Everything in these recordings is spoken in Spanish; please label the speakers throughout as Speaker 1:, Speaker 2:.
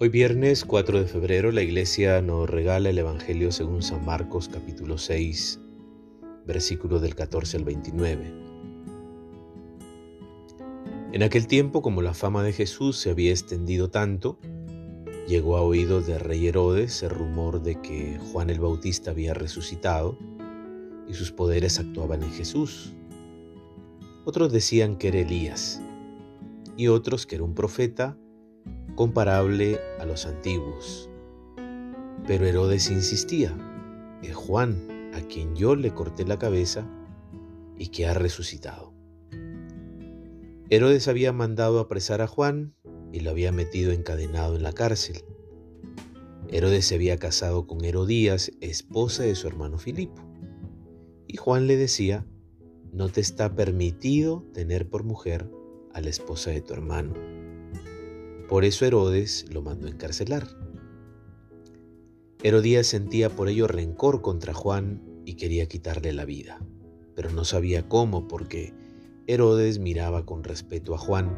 Speaker 1: Hoy viernes 4 de febrero la iglesia nos regala el Evangelio según San Marcos capítulo 6, versículos del 14 al 29. En aquel tiempo, como la fama de Jesús se había extendido tanto, llegó a oídos de rey Herodes el rumor de que Juan el Bautista había resucitado y sus poderes actuaban en Jesús. Otros decían que era Elías y otros que era un profeta comparable a los antiguos. Pero Herodes insistía, es Juan a quien yo le corté la cabeza y que ha resucitado. Herodes había mandado apresar a Juan y lo había metido encadenado en la cárcel. Herodes se había casado con Herodías, esposa de su hermano Filipo. Y Juan le decía, no te está permitido tener por mujer a la esposa de tu hermano. Por eso Herodes lo mandó encarcelar. Herodías sentía por ello rencor contra Juan y quería quitarle la vida, pero no sabía cómo porque Herodes miraba con respeto a Juan,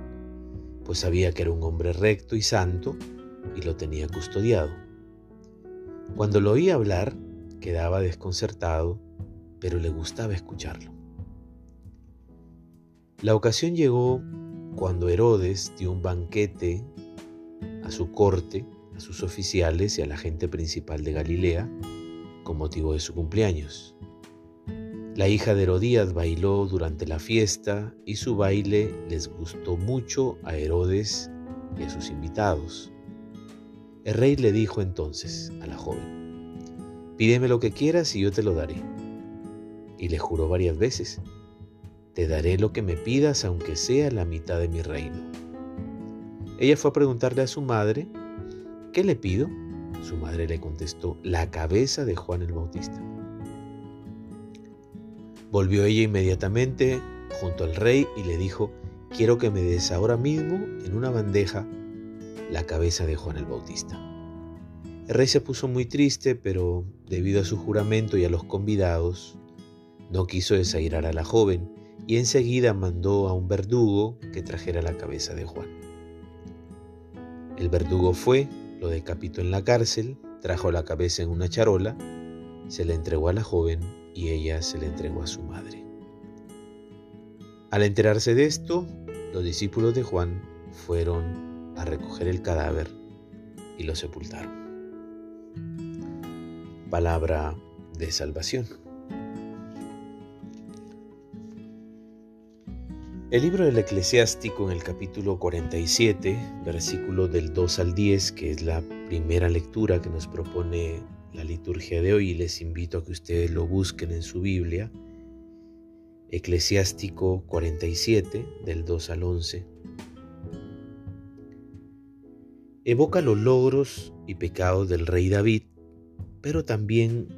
Speaker 1: pues sabía que era un hombre recto y santo y lo tenía custodiado. Cuando lo oía hablar, quedaba desconcertado, pero le gustaba escucharlo. La ocasión llegó cuando Herodes dio un banquete a su corte, a sus oficiales y a la gente principal de Galilea con motivo de su cumpleaños. La hija de Herodías bailó durante la fiesta y su baile les gustó mucho a Herodes y a sus invitados. El rey le dijo entonces a la joven, pídeme lo que quieras y yo te lo daré. Y le juró varias veces, te daré lo que me pidas aunque sea la mitad de mi reino. Ella fue a preguntarle a su madre, ¿qué le pido? Su madre le contestó, la cabeza de Juan el Bautista. Volvió ella inmediatamente junto al rey y le dijo, quiero que me des ahora mismo en una bandeja la cabeza de Juan el Bautista. El rey se puso muy triste, pero debido a su juramento y a los convidados, no quiso desairar a la joven y enseguida mandó a un verdugo que trajera la cabeza de Juan. El verdugo fue, lo decapitó en la cárcel, trajo la cabeza en una charola, se la entregó a la joven y ella se la entregó a su madre. Al enterarse de esto, los discípulos de Juan fueron a recoger el cadáver y lo sepultaron. Palabra de salvación. El libro del eclesiástico en el capítulo 47, versículo del 2 al 10, que es la primera lectura que nos propone la liturgia de hoy, les invito a que ustedes lo busquen en su Biblia. Eclesiástico 47, del 2 al 11. Evoca los logros y pecados del rey David, pero también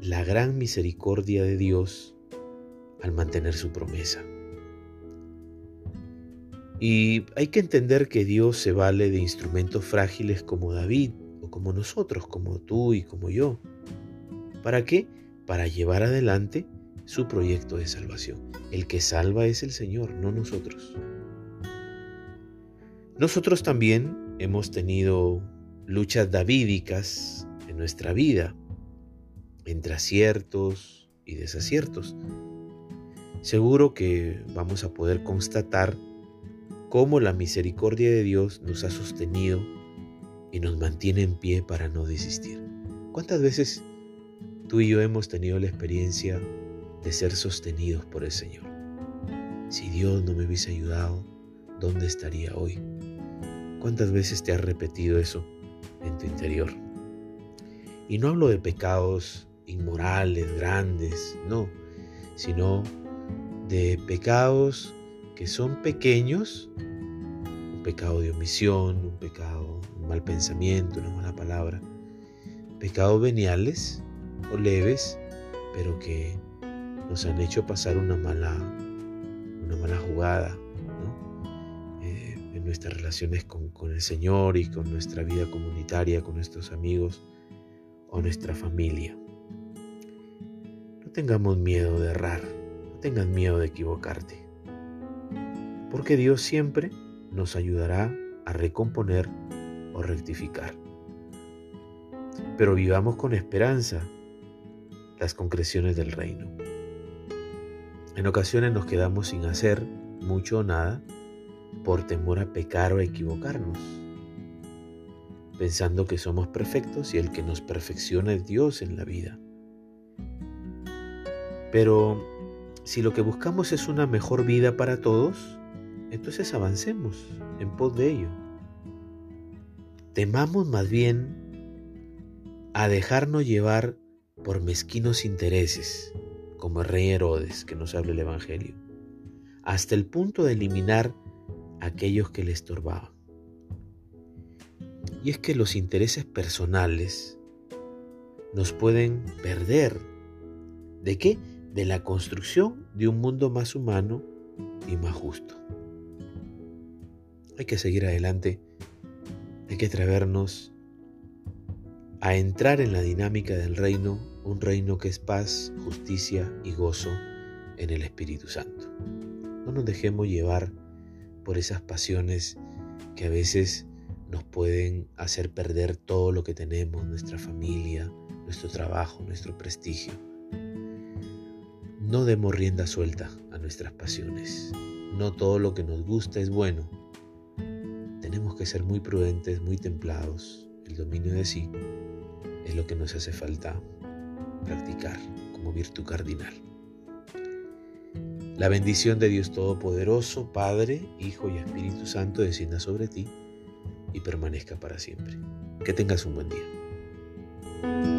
Speaker 1: la gran misericordia de Dios al mantener su promesa. Y hay que entender que Dios se vale de instrumentos frágiles como David o como nosotros, como tú y como yo. ¿Para qué? Para llevar adelante su proyecto de salvación. El que salva es el Señor, no nosotros. Nosotros también hemos tenido luchas davídicas en nuestra vida, entre aciertos y desaciertos. Seguro que vamos a poder constatar cómo la misericordia de Dios nos ha sostenido y nos mantiene en pie para no desistir. ¿Cuántas veces tú y yo hemos tenido la experiencia de ser sostenidos por el Señor? Si Dios no me hubiese ayudado, ¿dónde estaría hoy? ¿Cuántas veces te has repetido eso en tu interior? Y no hablo de pecados inmorales, grandes, no, sino de pecados que son pequeños, un pecado de omisión, un pecado, un mal pensamiento, una mala palabra, pecados veniales o leves, pero que nos han hecho pasar una mala, una mala jugada eh, en nuestras relaciones con, con el Señor y con nuestra vida comunitaria, con nuestros amigos o nuestra familia. No tengamos miedo de errar, no tengas miedo de equivocarte porque Dios siempre nos ayudará a recomponer o rectificar. Pero vivamos con esperanza las concreciones del reino. En ocasiones nos quedamos sin hacer mucho o nada por temor a pecar o equivocarnos, pensando que somos perfectos y el que nos perfecciona es Dios en la vida. Pero si lo que buscamos es una mejor vida para todos, entonces avancemos en pos de ello. Temamos más bien a dejarnos llevar por mezquinos intereses, como el rey Herodes que nos habla el Evangelio, hasta el punto de eliminar aquellos que le estorbaban. Y es que los intereses personales nos pueden perder. ¿De qué? De la construcción de un mundo más humano y más justo. Hay que seguir adelante, hay que atrevernos a entrar en la dinámica del reino, un reino que es paz, justicia y gozo en el Espíritu Santo. No nos dejemos llevar por esas pasiones que a veces nos pueden hacer perder todo lo que tenemos, nuestra familia, nuestro trabajo, nuestro prestigio. No demos rienda suelta a nuestras pasiones. No todo lo que nos gusta es bueno. Ser muy prudentes, muy templados. El dominio de sí es lo que nos hace falta practicar como virtud cardinal. La bendición de Dios Todopoderoso, Padre, Hijo y Espíritu Santo descienda sobre ti y permanezca para siempre. Que tengas un buen día.